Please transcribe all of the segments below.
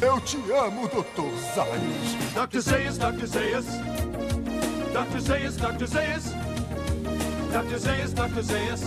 Eu te amo, Dr. Zayas. Dr. Zayas, Dr. Zayas. Dr. Zayas, Dr. Zayas. Dr. Zayas, Dr. Zayas.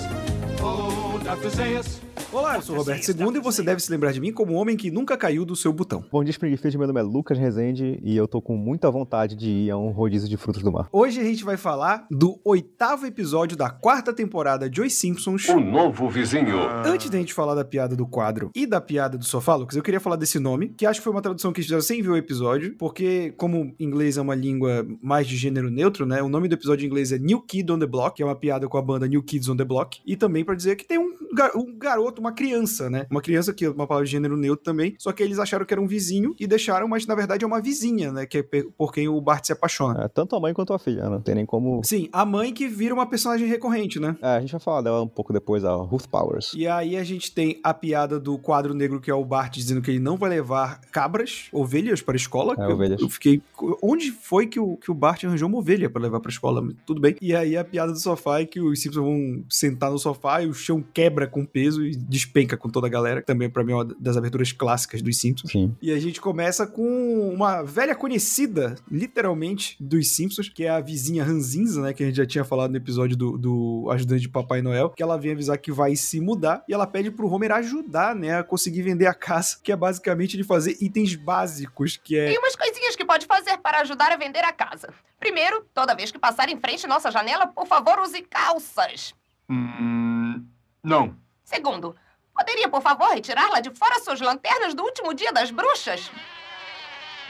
Oh, Dr. Zayas. Olá, eu sou o Roberto II e você deve se lembrar de mim como o homem que nunca caiu do seu botão. Bom dia, Springfield. Meu nome é Lucas Rezende e eu tô com muita vontade de ir a um rodízio de frutos do mar. Hoje a gente vai falar do oitavo episódio da quarta temporada de Os Simpsons. O novo vizinho. Antes da gente falar da piada do quadro e da piada do sofá, Lucas, eu queria falar desse nome, que acho que foi uma tradução que eles fizeram sem ver o episódio, porque como inglês é uma língua mais de gênero neutro, né? O nome do episódio em inglês é New Kid on the Block, que é uma piada com a banda New Kids on the Block, e também pra dizer que tem um, gar um garoto, uma criança, né? Uma criança que é uma palavra de gênero neutro também, só que eles acharam que era um vizinho e deixaram, mas na verdade é uma vizinha, né? Que é por quem o Bart se apaixona. É, tanto a mãe quanto a filha, né? não tem nem como. Sim, a mãe que vira uma personagem recorrente, né? É, a gente vai falar dela um pouco depois, a Ruth Powers. E aí a gente tem a piada do quadro negro, que é o Bart dizendo que ele não vai levar cabras, ovelhas para a escola. É, eu, ovelhas. eu fiquei. Onde foi que o, que o Bart arranjou uma ovelha para levar para a escola? Tudo bem. E aí a piada do sofá é que os Simpsons vão sentar no sofá e o chão quebra com peso e despenca com toda a galera. que Também, para mim, é uma das aberturas clássicas dos Simpsons. Sim. E a gente começa com uma velha conhecida, literalmente, dos Simpsons, que é a vizinha Ranzinza, né? Que a gente já tinha falado no episódio do, do ajudante de Papai Noel, que ela vem avisar que vai se mudar e ela pede pro Homer ajudar, né? A conseguir vender a casa, que é basicamente de fazer itens básicos, que é. Tem umas coisinhas que pode fazer para ajudar a vender a casa. Primeiro, toda vez que passar em frente à nossa janela, por favor, use calças. Hum, não. Segundo, poderia, por favor, retirar lá de fora suas lanternas do último dia das bruxas?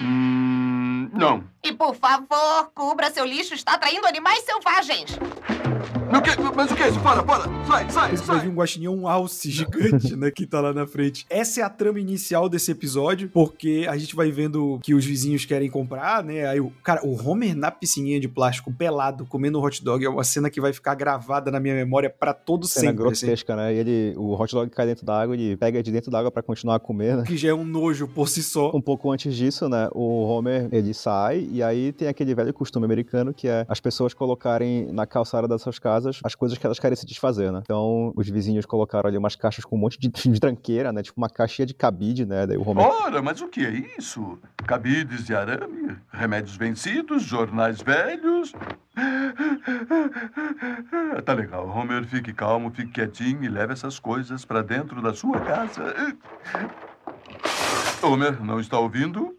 Hum, não. E, por favor, cubra seu lixo, está atraindo animais selvagens. O quê? Mas o que é isso? Para, para! Sai, sai, Esse sai! um guaxinim, um alce gigante, né, que tá lá na frente. Essa é a trama inicial desse episódio, porque a gente vai vendo que os vizinhos querem comprar, né, aí o... Cara, o Homer na piscininha de plástico, pelado, comendo um hot dog, é uma cena que vai ficar gravada na minha memória pra todo Cena sempre, assim. grotesca, né? E ele, o hot dog cai dentro da água, ele pega de dentro da água pra continuar a comer, né? Que já é um nojo por si só. Um pouco antes disso, né, o Homer, ele sai e aí tem aquele velho costume americano que é as pessoas colocarem na calçada das suas casas as coisas que elas querem se desfazer, né? Então, os vizinhos colocaram ali umas caixas com um monte de, de tranqueira, né? Tipo uma caixinha de cabide, né? Daí o Homer... Ora, mas o que é isso? Cabides de arame, remédios vencidos, jornais velhos. Tá legal, Homer, fique calmo, fique quietinho e leve essas coisas pra dentro da sua casa. Homer, não está ouvindo?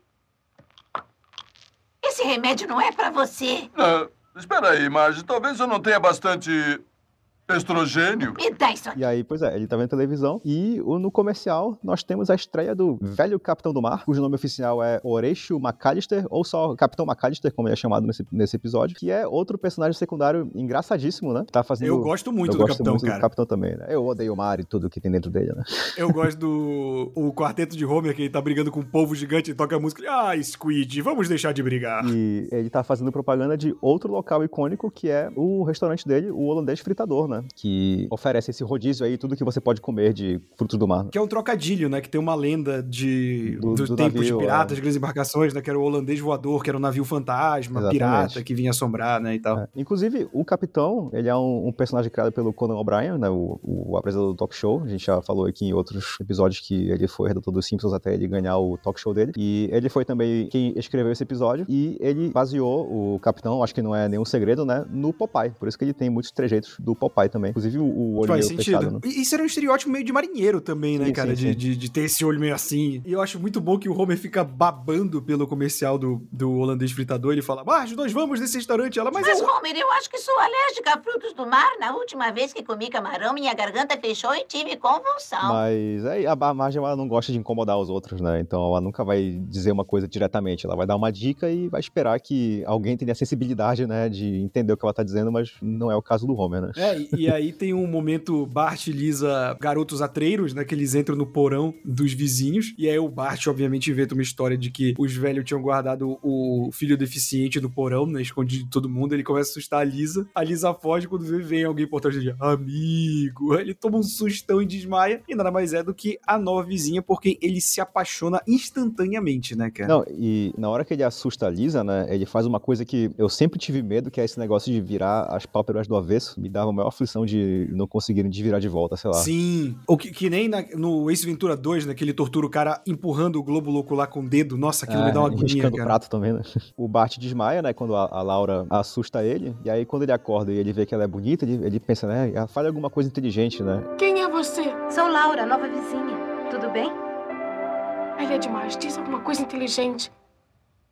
Esse remédio não é pra você. Ah, espera aí, Marge, talvez eu não tenha bastante estrogênio. Isso aqui. E aí, pois é, ele tá vendo televisão e no comercial nós temos a estreia do velho Capitão do Mar, cujo nome oficial é Horatio McAllister, ou só Capitão McAllister, como ele é chamado nesse, nesse episódio, que é outro personagem secundário engraçadíssimo, né? Tá fazendo... Eu gosto muito eu do gosto Capitão, muito cara. do Capitão também, né? Eu odeio o mar e tudo que tem dentro dele, né? Eu gosto do o quarteto de Homer, que ele tá brigando com um povo gigante e toca a música. Ah, Squid, vamos deixar de brigar. E ele tá fazendo propaganda de outro local icônico, que é o restaurante dele, o Holandês Fritador, né? Que oferece esse rodízio aí, tudo que você pode comer de frutos do mar. Que é um trocadilho, né? Que tem uma lenda de Do- dos do tempos navio, de piratas, é. de grandes embarcações, né? Que era o holandês voador, que era um navio fantasma, Exatamente. pirata, que vinha assombrar, né? E tal. É. Inclusive, o Capitão, ele é um, um personagem criado pelo Conan O'Brien, né, o, o apresentador do talk show. A gente já falou aqui em outros episódios que ele foi redator dos Simpsons até ele ganhar o talk show dele. E ele foi também quem escreveu esse episódio. E ele baseou o Capitão, acho que não é nenhum segredo, né, no Popeye. Por isso que ele tem muitos trejeitos do Popeye também. Inclusive o, o olho Faz meio sentido. fechado, né? E Isso era um estereótipo meio de marinheiro também, né, Sim, cara? sim, de, sim. De, de ter esse olho meio assim. E eu acho muito bom que o Homer fica babando pelo comercial do, do holandês fritador. Ele fala, Marge, nós vamos nesse restaurante. Ela, mas, Mas, eu... Homer, eu acho que sou alérgica a frutos do mar. Na última vez que comi camarão, minha garganta fechou e tive convulsão. Mas aí a a Marge ela não gosta de incomodar os outros, né? Então ela nunca vai dizer uma coisa diretamente. Ela vai dar uma dica e vai esperar que alguém tenha a sensibilidade, né, de entender o que ela tá dizendo, mas não é o caso do Homer, né? É, e, e aí tem um momento Bart e Lisa, garotos atreiros, né? Que eles entram no porão dos vizinhos. E aí o Bart, obviamente, inventa uma história de que os velhos tinham guardado o filho deficiente no porão, né? Escondido de todo mundo. Ele começa a assustar a Lisa. A Lisa foge quando vê, vem alguém por trás dele. Amigo. Ele toma um sustão e desmaia. E nada mais é do que a nova vizinha, por quem ele se apaixona instantaneamente, né, cara? Não, e na hora que ele assusta a Lisa, né, ele faz uma coisa que eu sempre tive medo, que é esse negócio de virar as pálpebras do avesso. Me dava a maior aflição de não conseguirem desvirar de volta, sei lá. Sim. Ou que, que nem na- no Ace Ventura 2, né? Que ele tortura o cara empurrando o Globo Louco lá com o dedo. Nossa, aquilo me dá uma agonia, É, riscando o cara. prato também, né? O Bart desmaia, né? Quando a, a Laura assusta ele. E aí, quando ele acorda e ele vê que ela é bonita, ele, ele pensa, né? Ela fala alguma coisa inteligente, né? Quem é você? Sou Laura, nova vizinha. Tudo bem? Ela é demais. Diz alguma coisa inteligente.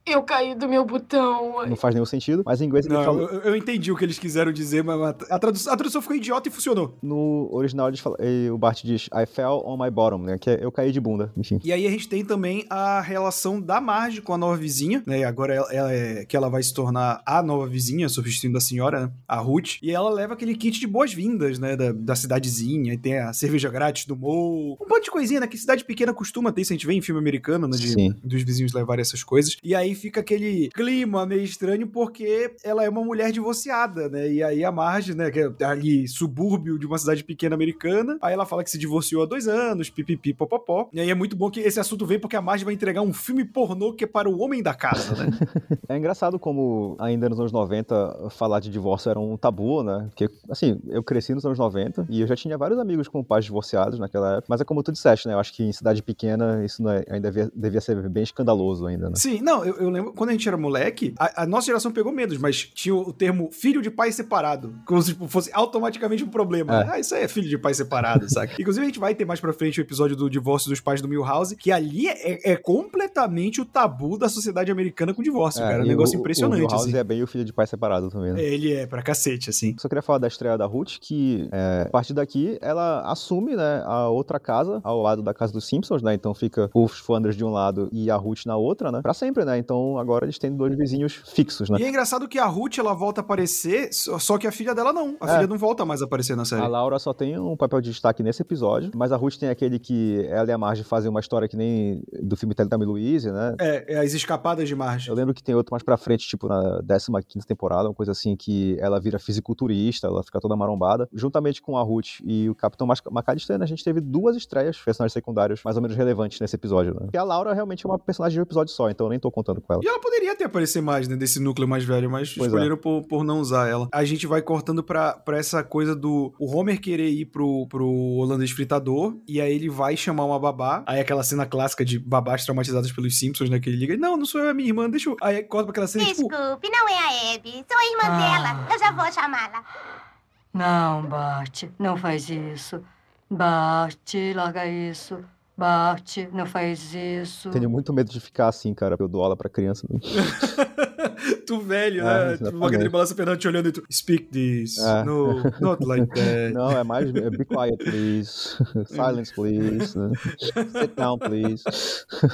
Eu caí do meu botão. Não faz nenhum sentido. Mas em inglês ele Não, fala. eu, eu entendi o que eles quiseram dizer, mas a tradução, a tradução ficou idiota e funcionou. No original, eles falam, e o Bart diz, I fell on my bottom, né? Que é eu caí de bunda, enfim. E aí a gente tem também a relação da Marge com a nova vizinha, né? Agora ela, ela é, que ela vai se tornar a nova vizinha, substituindo a senhora, né? A Ruth. E ela leva aquele kit de boas-vindas, né? Da, da cidadezinha. E tem a cerveja grátis do Mo. Um monte de coisinha, né? Que cidade pequena costuma ter, isso a gente vê em filme americano, né? De, Sim. dos vizinhos levarem essas coisas. E aí fica aquele clima meio estranho porque ela é uma mulher divorciada, né? E aí a Marge, né? Que é ali subúrbio de uma cidade pequena americana. Aí ela fala que se divorciou há dois anos, pipipi, popopó. E aí é muito bom que esse assunto vem porque a Marge vai entregar um filme pornô que é para o homem da casa, né? É engraçado como ainda nos anos 90 falar de divórcio era um tabu, né? Porque, assim, eu cresci nos anos 90 e eu já tinha vários amigos com pais divorciados naquela época. Mas é como tu disseste, né? Eu acho que em cidade pequena isso é- ainda devia, devia ser bem escandaloso ainda, né? Sim, não, eu, eu lembro quando a gente era moleque, a, a nossa geração pegou menos, mas tinha o termo filho de pai separado. Como se tipo, fosse automaticamente um problema. É. Ah, isso aí é filho de pai separado, saca? Inclusive, a gente vai ter mais pra frente o episódio do divórcio dos pais do Milhouse, que ali é, é completamente o tabu da sociedade americana com divórcio, cara. É um e negócio o- impressionante. O House assim. é bem o filho de pai separado também, né? É, Ele é pra cacete, assim. Só queria falar da estreia da Ruth, que é, a partir daqui ela assume né, a outra casa, ao lado da casa dos Simpsons, né? Então fica os Flanders de um lado e a Ruth na outra, né? Pra sempre, né? Então agora eles têm dois vizinhos fixos, né? E é engraçado que a Ruth, ela volta a aparecer, só que a filha dela não. A É. filha não volta mais a aparecer na série. A Laura só tem um papel de destaque nesse episódio, mas a Ruth tem aquele que ela e a Marge fazem uma história que nem do filme Teletame Louise, né? É, é as escapadas de Marge. Eu lembro que tem outro mais pra frente, tipo na 15 temporada, uma coisa assim, que ela vira fisiculturista, ela fica toda marombada. Juntamente com a Ruth e o Capitão McAllister, a gente teve duas estreias, personagens secundários mais ou menos relevantes nesse episódio, né? Porque a Laura realmente é uma personagem de um episódio só, então eu nem tô contando com ela. E ela poderia até aparecer mais, né, desse núcleo mais velho, mas Pois é. escolheram por, por não usar ela. A gente vai cortando pra, pra essa coisa do o Homer querer ir pro, pro holandês fritador, e aí ele vai chamar uma babá, aí aquela cena clássica de babás traumatizadas pelos Simpsons, né, que ele liga, não, não sou eu, é minha irmã, deixa eu... Aí corta pra aquela cena, tipo, Desculpe, não é a Abby. Sou a irmã Ah. dela. Eu já vou chamá-la. Não, Bart, não faz isso. Bart, larga isso. Bart, não faz isso. Tenho muito medo de ficar assim, cara, eu dou aula pra criança. tu velho, É, né, tipo, uma cadeira de balança Fernando te olhando e tu, speak this, É. no, not like that. Não, é mais é, be quiet, please. Silence, please. né? Sit down, please.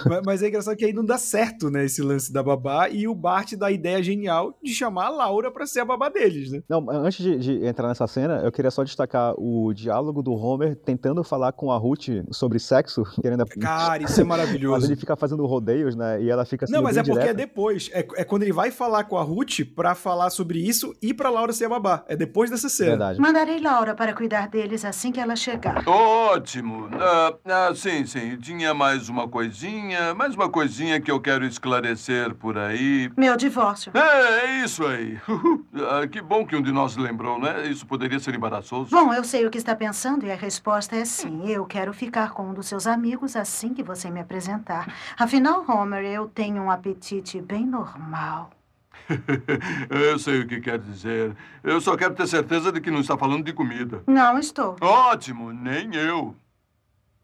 mas, mas é engraçado que aí não dá certo, né, esse lance da babá, e o Bart dá a ideia genial de chamar a Laura pra ser a babá deles, né. Não, antes de, de entrar nessa cena, eu queria só destacar o diálogo do Homer tentando falar com a Ruth sobre sexo, querendo. Cara, isso é Mas maravilhoso. ele fica fazendo rodeios, né? E ela fica assim. Não, mas é porque é depois. É, é quando ele vai falar com a Ruth pra falar sobre isso e pra Laura ser a babá. É depois dessa cena. Verdade. Mandarei Laura para cuidar deles assim que ela chegar. Ótimo. Ah, ah, sim, sim. Tinha mais uma coisinha, mais uma coisinha que eu quero esclarecer por aí. Meu divórcio. É, é isso aí. Ah, que bom que um de nós lembrou, né? Isso poderia ser embaraçoso. Bom, eu sei o que está pensando e a resposta é sim. Eu quero ficar com um dos seus amigos assim que você me apresentar. Afinal, Homer, eu tenho um apetite bem normal. eu sei o que quer dizer. Eu só quero ter certeza de que não está falando de comida. Não estou. Ótimo, nem eu.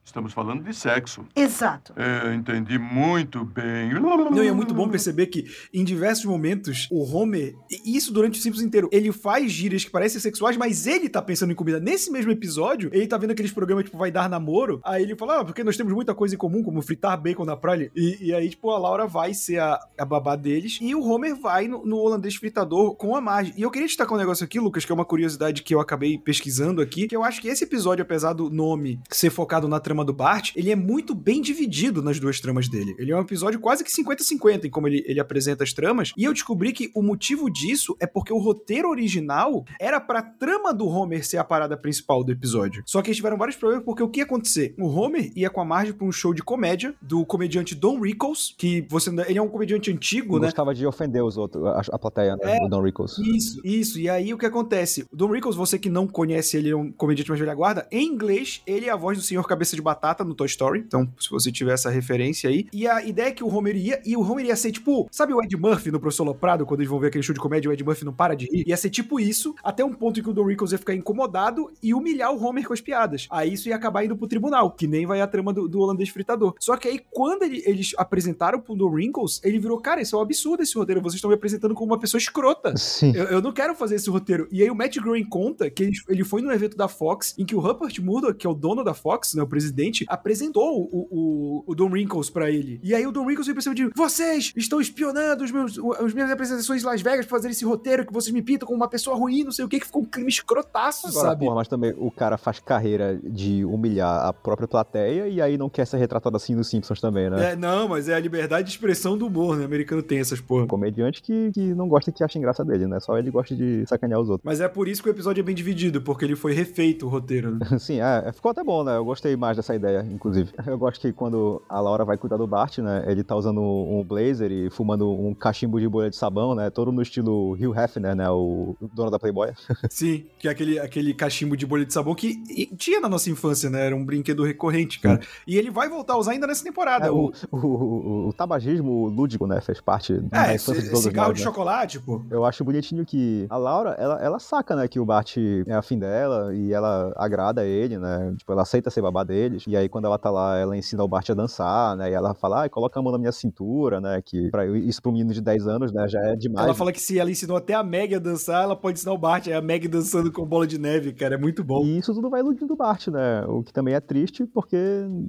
Estamos falando de sexo. Exato. Eu entendi muito bem. Não, e é muito bom perceber que em diversos momentos o Homer, e isso durante o Simpsons inteiro, ele faz gírias que parecem sexuais, mas ele tá pensando em comida. Nesse mesmo episódio, ele tá vendo aqueles programas tipo Vai Dar Namoro, aí ele fala, ah, porque nós temos muita coisa em comum, como fritar bacon na praia. E, e aí, tipo, a Laura vai ser a, a babá deles e o Homer vai no, no holandês fritador com a Marge. E eu queria destacar um negócio aqui, Lucas, que é uma curiosidade que eu acabei pesquisando aqui, que eu acho que esse episódio, apesar do nome ser focado na trama trama do Bart, ele é muito bem dividido nas duas tramas dele. Ele é um episódio quase que 50-50 em como ele, ele apresenta as tramas. E eu descobri que o motivo disso é porque o roteiro original era pra trama do Homer ser a parada principal do episódio. Só que eles tiveram vários problemas porque o que ia acontecer? O Homer ia com a Marge pra um show de comédia do comediante Don Rickles, que você ele é um comediante antigo, né? Gostava de ofender os outros, a, a plateia, né? É. O Don Rickles. Isso, isso. E aí o que acontece? O Don Rickles, você que não conhece ele, é um comediante mais velha guarda. Em inglês, ele é a voz do Senhor Cabeça de Batata no Toy Story. Então, se você tiver essa referência aí. E a ideia é que o Homer ia, e o Homer ia ser tipo, sabe o Ed Murphy no Professor Loprado, quando eles vão ver aquele show de comédia, o Ed Murphy não para de rir? Ia ser tipo isso, até um ponto em que o Don Rickles ia ficar incomodado e humilhar o Homer com as piadas. Aí isso ia acabar indo pro tribunal, que nem vai a trama do, do holandês fritador. Só que aí, quando ele- eles apresentaram pro Don Rickles, ele virou, cara, isso é um absurdo esse roteiro, vocês estão me apresentando como uma pessoa escrota. Sim. Eu, eu não quero fazer esse roteiro. E aí o Matt Groening conta que ele, ele foi num evento da Fox em que o Rupert Murdoch, que é o dono da Fox, né, o presidente, apresentou o, o, o Don Wrinkles pra ele. E aí o Don Wrinkles veio pra cima de vocês estão espionando os meus, as minhas apresentações em Las Vegas pra fazer esse roteiro que vocês me pintam como uma pessoa ruim, não sei o que, que ficou um crime escrotaço, Agora, sabe? porra, mas também o cara faz carreira de humilhar a própria plateia e aí não quer ser retratado assim nos Simpsons também, né? É, não, mas é a liberdade de expressão do humor, né? O americano tem essas porra. Comediante que, que não gosta que achem graça dele, né? Só ele gosta de sacanear os outros. Mas é por isso que o episódio é bem dividido, porque ele foi refeito o roteiro, né? Sim, é, ficou até bom, né? Eu gostei mais dessa ideia, inclusive. Eu gosto que quando a Laura vai cuidar do Bart, né? Ele tá usando um blazer e fumando um cachimbo de bolha de sabão, né? Todo no estilo Hugh Hefner, né? O dono da Playboy. Sim, que é aquele, aquele cachimbo de bolha de sabão que tinha na nossa infância, né? Era um brinquedo recorrente, cara. E ele vai voltar a usar ainda nessa temporada. É, o, o, o, o- tabagismo lúdico, né? Fez parte da é, infância de todos cigarro nós, de né? chocolate, pô. Eu acho bonitinho que a Laura, ela, ela saca, né, que o Bart é afim dela e ela agrada ele, né? Tipo, ela aceita ser babá E aí, quando ela tá lá, ela ensina o Bart a dançar, né? E ela fala, ah, coloca a mão na minha cintura, né? Que pra, isso pra um menino de 10 anos, né, já é demais. Ela fala que se ela ensinou até a Meg a dançar, ela pode ensinar o Bart. É a Meg dançando com bola de neve, cara. É muito bom. E isso tudo vai iludindo o Bart, né? O que também é triste, porque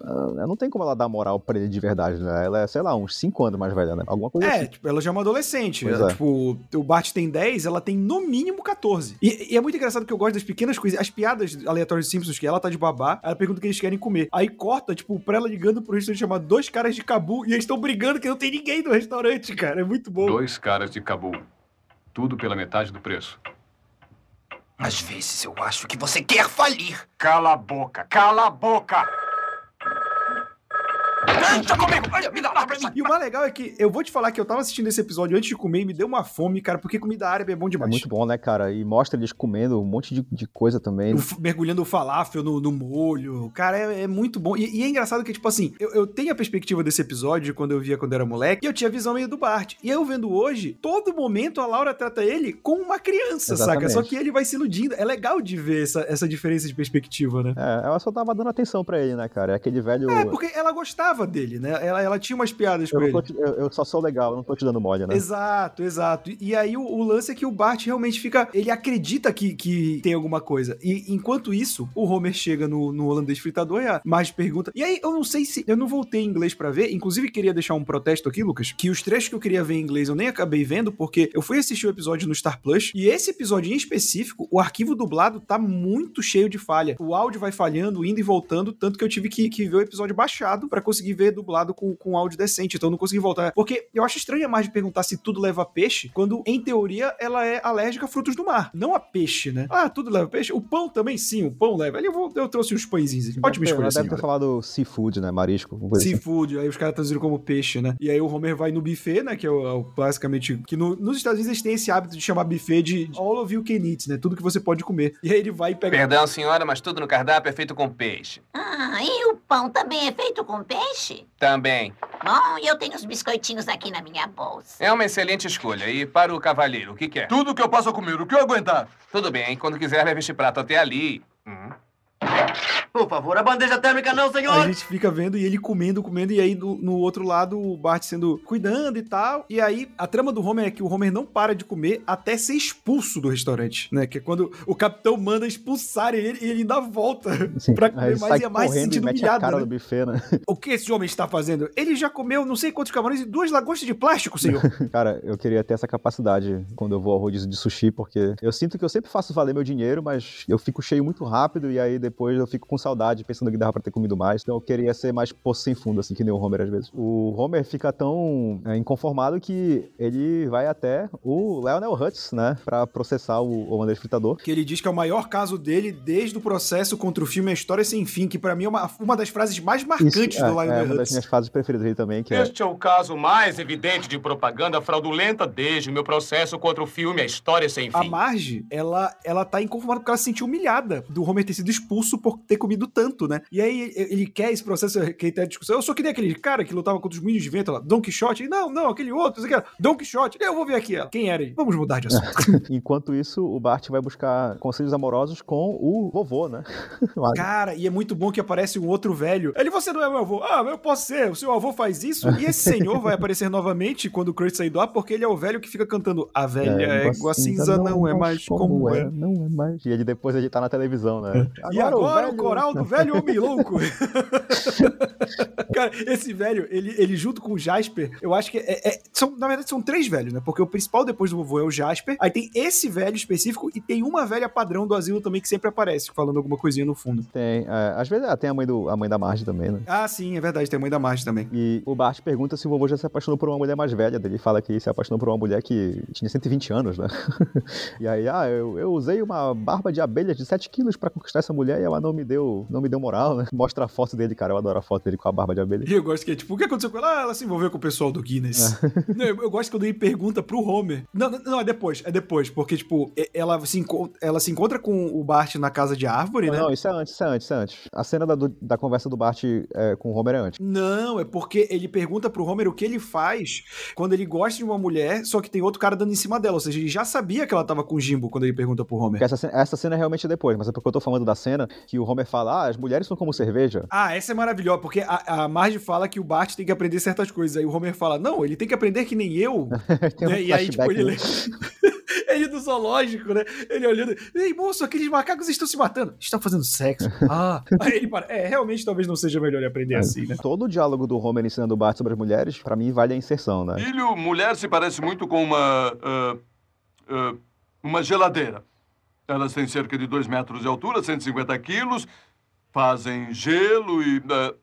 ah, não tem como ela dar moral pra ele de verdade, né? Ela é, sei lá, uns 5 anos mais velha, né? Alguma coisa É, assim. tipo, ela já é uma adolescente. Ela, é. Tipo, o Bart tem 10, ela tem no mínimo 14. E, e é muito engraçado que eu gosto das pequenas coisas, as piadas aleatórias dos Simpsons, que ela tá de babá, ela pergunta o que eles querem comer. Aí corta, tipo, pra ela ligando pro restaurante chamado Dois Caras de Cabu, e eles estão brigando que não tem ninguém no restaurante, cara. É muito bom. Dois caras de Cabul. Tudo pela metade do preço. Às vezes eu acho que você quer falir. Cala a boca, cala a boca! Comigo! Me dá lá pra mim! E o mais legal é que eu vou te falar que eu tava assistindo esse episódio antes de comer e me deu uma fome, cara, porque comida árabe é bom É demais. muito bom, né, cara? E mostra eles comendo um monte de, de coisa também. O mergulhando o falafel no, no molho. Cara, é, é muito bom. E, e é engraçado que, tipo assim, eu, eu tenho a perspectiva desse episódio quando eu via quando era moleque, e eu tinha a visão meio do Bart. E eu vendo hoje, todo momento a Laura trata ele como uma criança, saca? Exatamente. Só que ele vai se iludindo. É legal de ver essa, essa diferença de perspectiva, né? É, ela só tava dando atenção pra ele, né, cara? É aquele velho. É, porque ela gostava dele, né? Ela, ela tinha umas piadas eu, com ele. te- eu- eu só sou legal, eu não tô te dando mole, né? Exato, exato. E aí o, o lance é que o Bart realmente fica. Ele acredita que, que tem alguma coisa. E enquanto isso, o Homer chega no, no holandês fritador e a Marge pergunta. E aí eu não sei se. Eu não voltei em inglês pra ver. Inclusive, queria deixar um protesto aqui, Lucas. Que os trechos que eu queria ver em inglês eu nem acabei vendo, porque eu fui assistir o episódio no Star Plus. E esse episódio em específico, o arquivo dublado tá muito cheio de falha. O áudio vai falhando, indo e voltando, tanto que eu tive que, que ver o episódio baixado pra conseguir ver dublado com, com áudio decente. Então eu não consegui voltar. Porque eu acho estranho a Marge perguntar se tudo leva peixe, quando em teoria ela é alérgica a frutos do mar, não a peixe, né? Ah, tudo leva peixe? O pão também sim, o pão leva. Ali eu, vou- eu trouxe uns pãezinhos. Ótima Deve ter- escolha, Deve ter falado seafood, né? Marisco. assim. Seafood, aí os caras traduziram como peixe, né? E aí o Homer vai no buffet, né? Que é, o, é o basicamente. Que no- nos Estados Unidos eles têm esse hábito de chamar buffet de de all of you can eat, né? Tudo que você pode comer. E aí ele vai e pega. Perdão, senhora, mas tudo no cardápio é feito com peixe. Ah, e o pão também é feito com peixe? Também. Bom, e eu tenho os biscoitinhos aqui na minha bolsa. É uma excelente escolha. E para o cavalheiro, o que quer? Tudo que eu possa comer, o que eu aguentar. Tudo bem, quando quiser, leve este prato até ali. Hum. Por favor, a bandeja térmica não, A senhor! gente fica vendo e ele comendo, comendo, e aí no, no outro lado o Bart sendo cuidando e tal. E aí a trama do Homer é que o Homer não para de comer até ser expulso do restaurante, né? Que é quando o capitão manda expulsar ele e ele ainda volta pra Aí comer mais sai e é mais se correndo e sentindo mete a humilhado. cara né? no buffet, né? O que esse homem está fazendo? Ele já comeu não sei quantos camarões e duas lagostas de plástico, senhor. Cara, eu queria ter essa capacidade quando eu vou ao rodízio de sushi, porque eu sinto que eu sempre faço valer meu dinheiro, mas eu fico cheio muito rápido e aí depois eu fico com saudade, pensando que dava pra ter comido mais. Então eu queria ser mais poço sem fundo, assim, que nem o Homer às vezes. O Homer fica tão é, inconformado que ele vai até o Lionel Hutz, né, pra processar o, o André Fritador. Que ele diz que é o maior caso dele desde o processo contra o filme A História Sem Fim, que pra mim é uma, uma das frases mais marcantes Isso, do é, Lionel é uma das Hutz. minhas fases preferidas dele também, que é... Este é o caso mais evidente de propaganda fraudulenta desde o meu processo contra o filme A História Sem A Fim. Marge, ela, ela tá inconformada porque ela se sentiu humilhada do Homer ter sido expulso por ter comido tanto, né? E aí ele quer esse processo, que a discussão. Eu só queria aquele cara que lutava contra os meninos de vento lá, Don Quixote. Não, não, aquele outro, aqui, Don Quixote. Eu vou ver aqui ela. Quem era ele? Vamos mudar de assunto. Enquanto isso, o Bart vai buscar conselhos amorosos com o vovô, né? Cara, e é muito bom que aparece um outro velho. Ele, você não é meu avô. Ah, eu posso ser. O seu avô faz isso. E esse senhor vai aparecer novamente quando o Kurt sair do ar, porque ele é o velho que fica cantando A velha é, igual a cinza, não, é mais como é. Não é mais. E ele depois ele tá na televisão, né? e agora o, coral do velho homem louco. Cara, esse velho, ele, ele junto com o Jasper, eu acho que é, é- são, na verdade são três velhos, né? Porque o principal depois do vovô é o Jasper, aí tem esse velho específico e tem uma velha padrão do asilo também que sempre aparece, falando alguma coisinha no fundo. Tem, é, às vezes ah, tem a mãe, do, a mãe da Marge também, né? Ah, sim, é verdade, tem a mãe da Marge também. E o Bart pergunta se o vovô já se apaixonou por uma mulher mais velha. Ele fala que se apaixonou por uma mulher que tinha 120 anos, né? e aí, ah, eu, eu usei uma barba de abelha de 7 quilos pra conquistar essa mulher e ela não me deu, não me deu moral, né? Mostra a foto dele, cara. Eu adoro a foto dele com a barba de abelha. E eu gosto que é tipo, o que aconteceu com ela? Ah, ela se envolveu com o pessoal do Guinness. Não, eu, eu gosto quando ele pergunta pro Homer. Não, não, não, é depois, é depois, porque, tipo, ela se, ela se encontra com o Bart na casa de árvore, né? Não, isso é antes, isso é antes, isso é antes. A cena da, do- da conversa do Bart é, com o Homer é antes. Não, é porque ele pergunta pro Homer o que ele faz quando ele gosta de uma mulher, só que tem outro cara dando em cima dela. Ou seja, ele já sabia que ela tava com o Jimbo quando ele pergunta pro Homer. Essa, cena- essa cena é realmente depois, mas é porque eu tô falando da cena que o Homer fala: ah, as mulheres são como cerveja. Ah, essa é maravilhosa, porque a, a Marge fala que o Bart tem que aprender certas coisas. Aí o Homer fala, não, ele tem que aprender que nem eu. Tem um né? E aí, tipo, ele... né? ele do zoológico, né? Ele olhando, ei, moço, aqueles macacos estão se matando. Estão fazendo sexo. Ah. Aí ele para, é, realmente talvez não seja melhor ele aprender assim, né? Todo o diálogo do Homer ensinando o Bart sobre as mulheres, pra mim, vale a inserção, né? Filho, mulher se parece muito com uma. ah, ah, uma geladeira. Elas têm cerca de 2 metros de altura, 150 quilos, fazem gelo e. ah,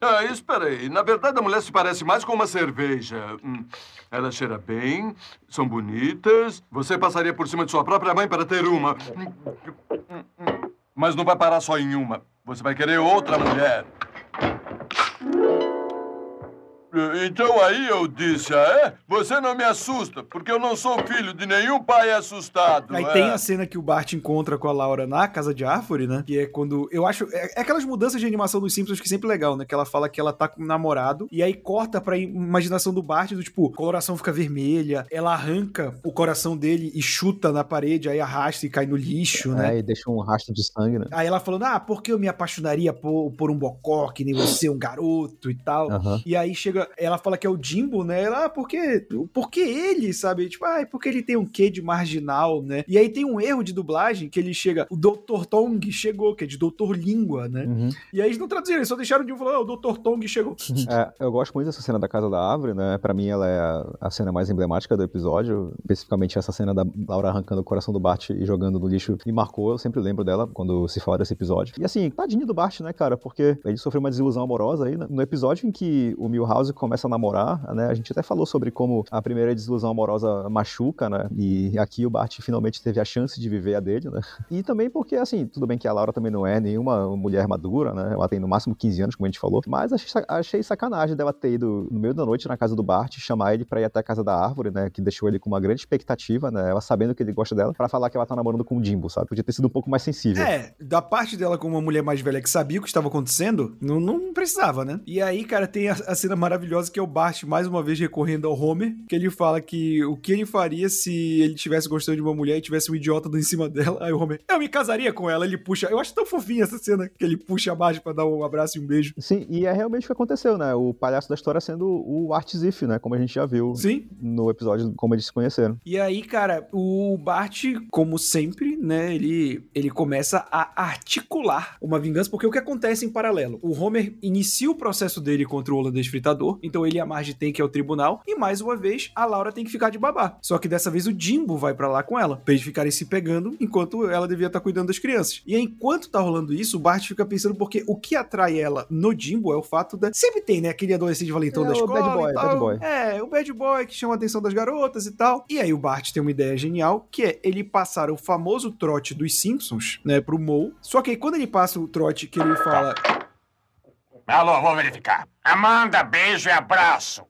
ah, espera aí. Na verdade, a mulher se parece mais com uma cerveja. Hum, Ela cheira bem, são bonitas. Você passaria por cima de sua própria mãe para ter uma. Mas não vai parar só em uma. Você vai querer outra mulher. Então aí eu disse, ah, é? Você não me assusta, porque eu não sou filho de nenhum pai assustado. Aí é. tem a cena que o Bart encontra com a Laura na casa de árvore, né? Que é quando. Eu acho. É, é aquelas mudanças de animação dos Simpsons que é sempre legal, né? Que ela fala que ela tá com um namorado. E aí corta pra imaginação do Bart, do tipo, coloração fica vermelha. Ela arranca o coração dele e chuta na parede, aí arrasta e cai no lixo, né? É, e deixa um rastro de sangue, né? Aí ela falando, ah, por que eu me apaixonaria por, por um bocó, que nem você, um garoto e tal. Aham. E aí chega, ela fala que é o Jimbo, né? Ela, ah, por que, por que ele, sabe? Tipo, ah, é porque ele tem um quê de marginal, né? E aí tem um erro de dublagem que ele chega, o Dr. Tong chegou, que é de Doutor Língua, né? Uhum. E aí eles não traduziram, eles só deixaram de um falar, ah, o Dr. Tong chegou. É, eu gosto muito dessa cena da Casa da Árvore, né? Pra mim, ela é a, a cena mais emblemática do episódio. Especificamente essa cena da Laura arrancando o coração do Bart e jogando no lixo me marcou. Eu sempre lembro dela quando se fala desse episódio. E assim, tadinho do Bart, né, cara? Porque ele sofreu uma desilusão amorosa aí. né? No episódio em que o Milhouse começa a namorar, né? A gente até falou sobre como a primeira desilusão amorosa machuca, né? E aqui o Bart finalmente teve a chance de viver a dele, né? E também porque, assim, tudo bem que a Laura também não é nenhuma mulher madura, né? Ela tem no máximo 15 anos, como a gente falou. Mas achei, sa- achei sacanagem dela ter ido no meio da noite na casa do Bart, chamar ele pra ir até a casa da árvore, né? Que deixou ele com uma grande expectativa, né? Ela sabendo que ele gosta dela, pra falar que ela tá namorando com o Jimbo, sabe? Podia ter sido um pouco mais sensível. É, da parte dela com uma mulher mais velha que sabia o que estava acontecendo, não, não precisava, né? E aí, cara, tem a, a cena maravilhosa que é o Bart mais uma vez recorrendo ao Homer, que ele fala que o que ele faria se ele tivesse gostando de uma mulher e tivesse um idiota em cima dela. Aí o Homer, eu me casaria com ela. Ele puxa, eu acho tão fofinha essa cena que ele puxa a Bart pra dar um abraço e um beijo. Sim, e é realmente o que aconteceu, né? O palhaço da história sendo o Art Ziff, né? Como a gente já viu Sim. no episódio como eles se conheceram. E aí, cara, o Bart, como sempre, né, ele, ele começa a articular uma vingança, porque o que acontece em paralelo? O Homer inicia o processo dele contra o holandês fritador, então ele e a Marge tem que ir ao tribunal, e mais uma vez, a Laura tem que ficar de babá. Só que dessa vez o Jimbo vai pra lá com ela, pra eles ficarem se pegando, enquanto ela devia estar cuidando das crianças. E enquanto tá rolando isso, o Bart fica pensando, porque o que atrai ela no Jimbo é o fato da... Sempre tem, né, aquele adolescente valentão É, da escola bad boy, bad boy. É, o bad boy que chama a atenção das garotas e tal. E aí o Bart tem uma ideia genial, que é ele passar o famoso trote dos Simpsons, né, pro Moe. Só que aí quando ele passa o trote que ele fala... Alô, vou verificar. Amanda, beijo e abraço.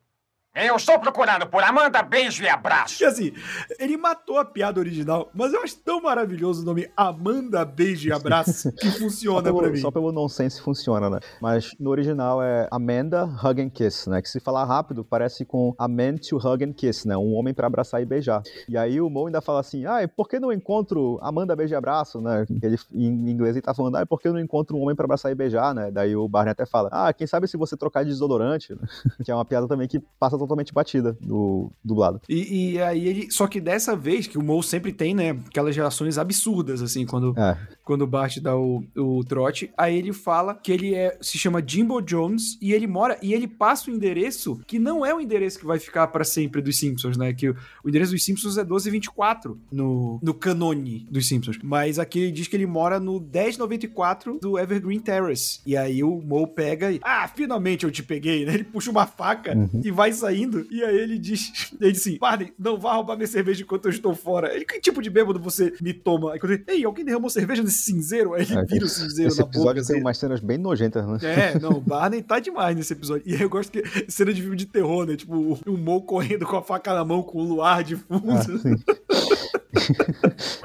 Eu estou procurando por Amanda, beijo e abraço. E assim, ele matou a piada original, mas eu acho tão maravilhoso o nome Amanda Beijo e Abraço que funciona pelo, pra mim. só pelo nonsense funciona, né? Mas no original é Amanda Hug and Kiss, né? Que se falar rápido parece com a man to hug and kiss, né? Um homem pra abraçar e beijar. E aí o Mo ainda fala assim: ah, e por que não encontro Amanda beijo e abraço, né? Ele, em inglês ele tá falando: ah, por que eu não encontro um homem pra abraçar e beijar, né? Daí o Barney até fala: ah, quem sabe se você trocar de desodorante, né? que é uma piada também que passa totalmente batida do dublado. E, e aí ele. Só que dessa vez, que o Mo sempre tem, né? Aquelas reações absurdas, assim, quando, É. quando o Bart dá o, o trote. Aí ele fala que ele é, se chama Jimbo Jones e ele mora. E ele passa o endereço que não é o endereço que vai ficar pra sempre dos Simpsons, né? Que o, o endereço dos Simpsons é 1224 no, no canone dos Simpsons. Mas aqui ele diz que ele mora no 1094 do Evergreen Terrace. E aí o Mo pega e. Ah, finalmente eu te peguei, né? Ele puxa uma faca Uhum. e vai saindo. E aí ele diz: ele diz assim: Barney, não vá roubar minha cerveja enquanto eu estou fora. Ele, que tipo de bêbado você me toma? Aí quando ele, Ei, alguém derramou cerveja nesse cinzeiro? Aí ele É, vira o cinzeiro Esse na boca. episódio tem umas cenas bem nojentas, né? É, não, o Barney tá demais nesse episódio. E eu gosto que cena de filme de terror, né? Tipo, o, o Mo correndo com a faca na mão, com o luar de fundo. Ah.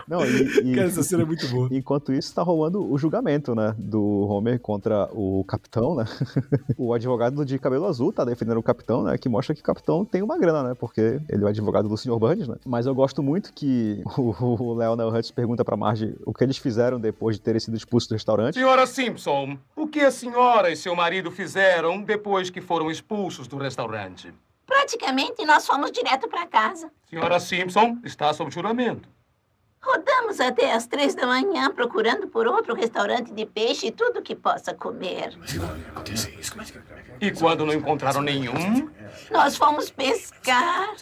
Não, e, e- Cara, essa cena é muito boa. Enquanto isso, tá rolando o julgamento, né? Do Homer contra o capitão, né? o advogado de cabelo azul tá defendendo o capitão, né? Que mostra que o capitão tem uma grana, né? Porque ele é o advogado do Sr. Burns, né? Mas eu gosto muito que o, Leonel Hutz pergunta pra Marge o que eles fizeram depois de terem sido expulsos do restaurante. Senhora Simpson, o que a senhora e seu marido fizeram depois que foram expulsos do restaurante? Praticamente nós fomos direto para casa. Senhora Simpson está sob juramento. Rodamos até às três da manhã procurando por outro restaurante de peixe e tudo que possa comer. E quando não encontraram nenhum, Nós fomos pescar.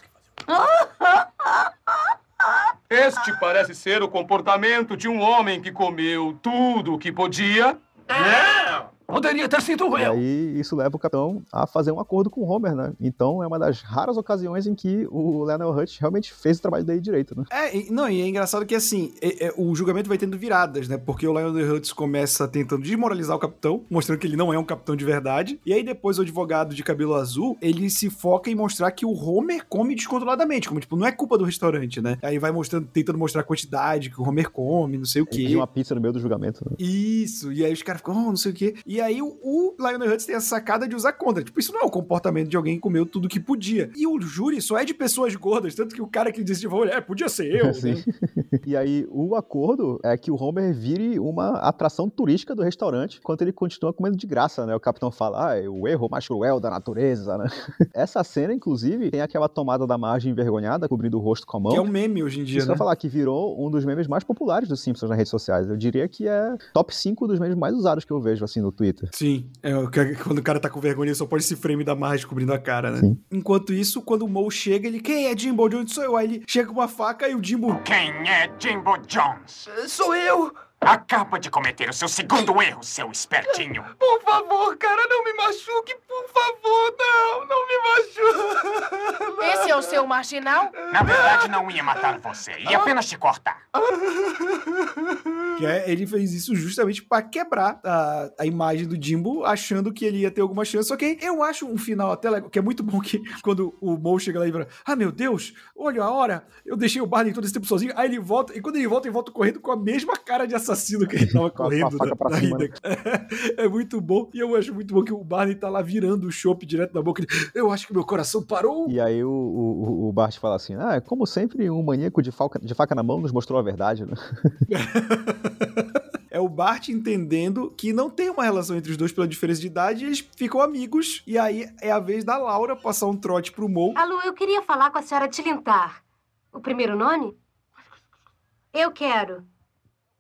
este parece ser o comportamento de um homem que comeu tudo o que podia. Não! Poderia ter sido E aí isso leva o capitão a fazer um acordo com o Homer, né? Então é uma das raras ocasiões em que o Leonel Hutz realmente fez o trabalho dele direito, né? É, e- não, e é engraçado que assim, é- é, o julgamento vai tendo viradas, né? Porque o Lionel Hutz começa tentando desmoralizar o capitão, mostrando que ele não é um capitão de verdade. E aí depois o advogado de cabelo azul, ele se foca em mostrar que o Homer come descontroladamente. Como, tipo, não é culpa do restaurante, né? Aí vai mostrando, tentando mostrar a quantidade que o Homer come, não sei o quê. pediu uma pizza no meio do julgamento. Né? Isso, e aí os caras ficam, oh, não sei o quê. E aí o, o Lionel Hutz tem a sacada de usar contra. Tipo, isso não é o comportamento de alguém que comeu tudo que podia. E o júri só é de pessoas gordas, tanto que o cara que decidiu, olha, é, podia ser eu. Sim. né? E aí, o acordo é que o Homer vire uma atração turística do restaurante, enquanto ele continua comendo de graça, né? O capitão fala, ah, é o erro mais cruel da natureza, né? Essa cena, inclusive, tem aquela tomada da margem envergonhada, cobrindo o rosto com a mão. Que é um meme hoje em dia, Isso né? falar, que virou um dos memes mais populares dos Simpsons nas redes sociais. Eu diria que é top 5 dos memes mais usados que eu vejo, assim, no Twitter. Sim, é, quando o cara tá com vergonha, ele só pode esse frame da margem cobrindo a cara, né? Enquanto isso, quando o Mo chega, ele, quem é Jimbo Jones? Sou eu. Aí ele chega com uma faca e o Jimbo... Quem é Jimbo Jones? Sou eu! Acaba de cometer o seu segundo erro, seu espertinho. Por favor, cara, não me machuque, por favor, não, não me machuque. O seu marginal? Na verdade, não ia matar você, ia apenas te cortar. Que é, ele fez isso justamente pra quebrar a, a imagem do Jimbo, achando que ele ia ter alguma chance. Só que eu acho um final até legal, que é muito bom que quando o Mo chega lá e fala: Ah, meu Deus, olha a hora, eu deixei o Barney todo esse tempo sozinho. Aí ele volta, e quando ele volta, ele volta correndo com a mesma cara de assassino que ele tava correndo. pra na cima, ida. É muito bom. E eu acho muito bom que o Barney tá lá virando o chopp direto na boca. Ele, eu acho que meu coração parou. E aí o, o, o Bart fala assim, ah, como sempre, um maníaco de faca, de faca na mão nos mostrou a verdade, né? É o Bart entendendo que não tem uma relação entre os dois pela diferença de idade, e eles ficam amigos. E aí é a vez da Laura passar um trote pro Mo. Alô, eu queria falar com a senhora Tilintar. O primeiro nome? Eu quero.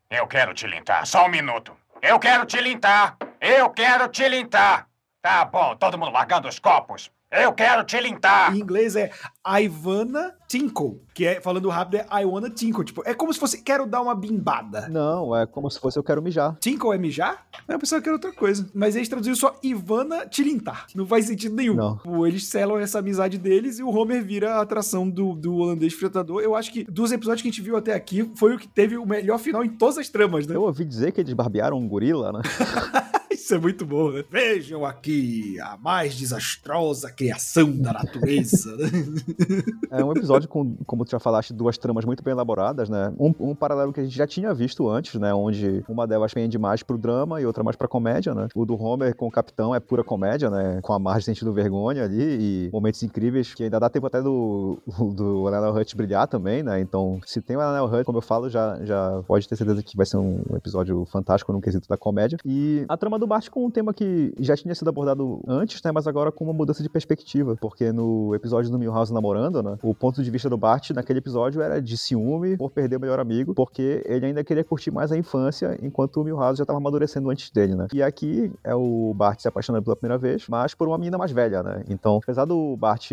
Eu quero tilintar. Só um minuto. Eu quero tilintar. Eu quero tilintar. Tá bom, todo mundo largando os copos. Eu quero tilintar. Em inglês é Ivana Tinkle, que é, falando rápido, é I wanna tinkle. Tipo, é como se fosse, quero dar uma bimbada. Não, é como se fosse eu quero mijar. Tinkle é mijar? Eu pensava que era outra coisa. Mas eles traduziram só Ivana tilintar. Não faz sentido nenhum. Não. Tipo, Eles selam essa amizade deles e o Homer vira a atração do, do holandês fretador. Eu acho que dos episódios que a gente viu até aqui, foi o que teve o melhor final em todas as tramas, né? Eu ouvi dizer que eles barbearam um gorila, né? Isso é muito bom, né? Vejam aqui a mais desastrosa criação da natureza. né? É um episódio com, como tu já falaste, duas tramas muito bem elaboradas, né? Um, um paralelo que a gente já tinha visto antes, né? Onde uma delas pende mais pro drama e outra mais pra comédia, né? O do Homer com o Capitão é pura comédia, né? Com a margem sentindo vergonha ali e momentos incríveis que ainda dá tempo até do, do Lionel Hutch brilhar também, né? Então, se tem o Lionel Hutch, como eu falo, já, já pode ter certeza que vai ser um episódio fantástico no quesito da comédia. E a trama do Bart com um tema que já tinha sido abordado antes, né? Mas agora com uma mudança de perspectiva. Porque no episódio do Milhouse namorando, né? O ponto de vista do Bart naquele episódio era de ciúme por perder o melhor amigo, porque ele ainda queria curtir mais a infância, enquanto o Milhouse já estava amadurecendo antes dele, né? E aqui é o Bart se apaixonando pela primeira vez, mas por uma menina mais velha, né? Então, apesar do Bart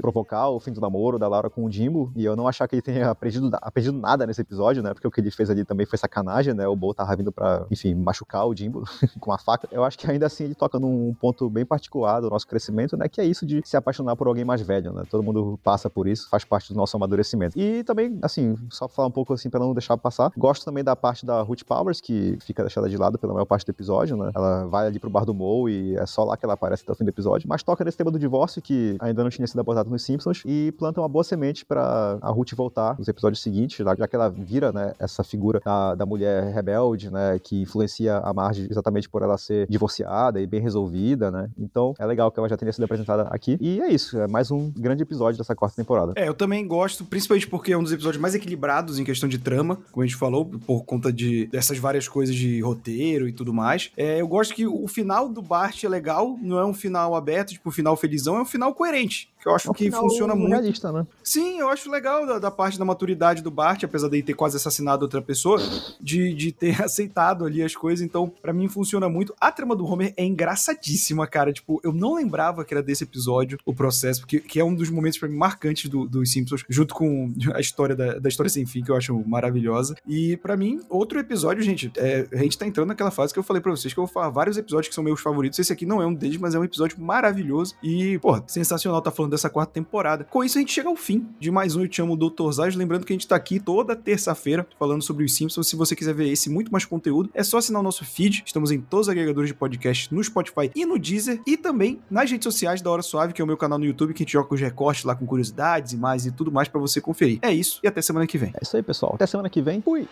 provocar o fim do namoro da Laura com o Jimbo, e eu não achar que ele tenha aprendido, aprendido nada nesse episódio, né? Porque o que ele fez ali também foi sacanagem, né? O Bo tava vindo pra, enfim, machucar o Jimbo com uma faca. Eu acho que ainda assim ele toca num ponto bem particular do nosso crescimento, né? Que é isso de se apaixonar por alguém mais velho, né? Todo mundo passa por isso, faz parte do nosso amadurecimento. E também, assim, só falar um pouco assim pra não deixar passar, gosto também da parte da Ruth Powers, que fica deixada de lado pela maior parte do episódio, né? Ela vai ali pro bar do Moe e é só lá que ela aparece até o fim do episódio, mas toca nesse tema do divórcio que ainda não tinha sido abordado nos Simpsons e planta uma boa semente pra a Ruth voltar nos episódios seguintes, já que ela vira, né, essa figura da, da mulher rebelde, né, que influencia a Marge exatamente por ela ser divorciada e bem resolvida, né? Então é legal que ela já tenha sido apresentada aqui. E é isso, é mais um grande episódio dessa quarta temporada. É, eu também gosto, principalmente porque é um dos episódios mais equilibrados em questão de trama, como a gente falou, por conta de dessas várias coisas de roteiro e tudo mais. É, eu gosto que o final do Bart é legal, não é um final aberto, tipo, um final felizão, é um final coerente. Que eu acho É que final funciona muito. realista, né? Sim, eu acho legal da, da parte da maturidade do Bart, apesar de ter quase assassinado outra pessoa, de, de ter aceitado ali as coisas. Então, pra mim, funciona muito. A trama do Homer é engraçadíssima, cara. Tipo, eu não lembrava que era desse episódio o processo, porque que é um dos momentos pra mim marcantes do- dos Simpsons, junto com a história da, da história sem fim, que eu acho maravilhosa. E pra mim, outro episódio, gente, é, a gente tá entrando naquela fase que eu falei pra vocês que eu vou falar vários episódios que são meus favoritos. Esse aqui não é um deles, mas é um episódio maravilhoso. E, pô, sensacional tá falando dessa quarta temporada. Com isso, a gente chega ao fim de mais um Eu Te Amo, Dr. Zaz. Lembrando que a gente tá aqui toda terça-feira falando sobre os Simpsons. Se você quiser ver esse e muito mais conteúdo, é só assinar o nosso feed. Estamos em todos os agregadores de podcast, no Spotify e no Deezer. E também nas redes sociais da Hora Suave, que é o meu canal no YouTube, que a gente joga os recortes lá com curiosidades, imagens e tudo mais pra você conferir. É isso, e até semana que vem. É isso aí, pessoal. Até semana que vem. Fui!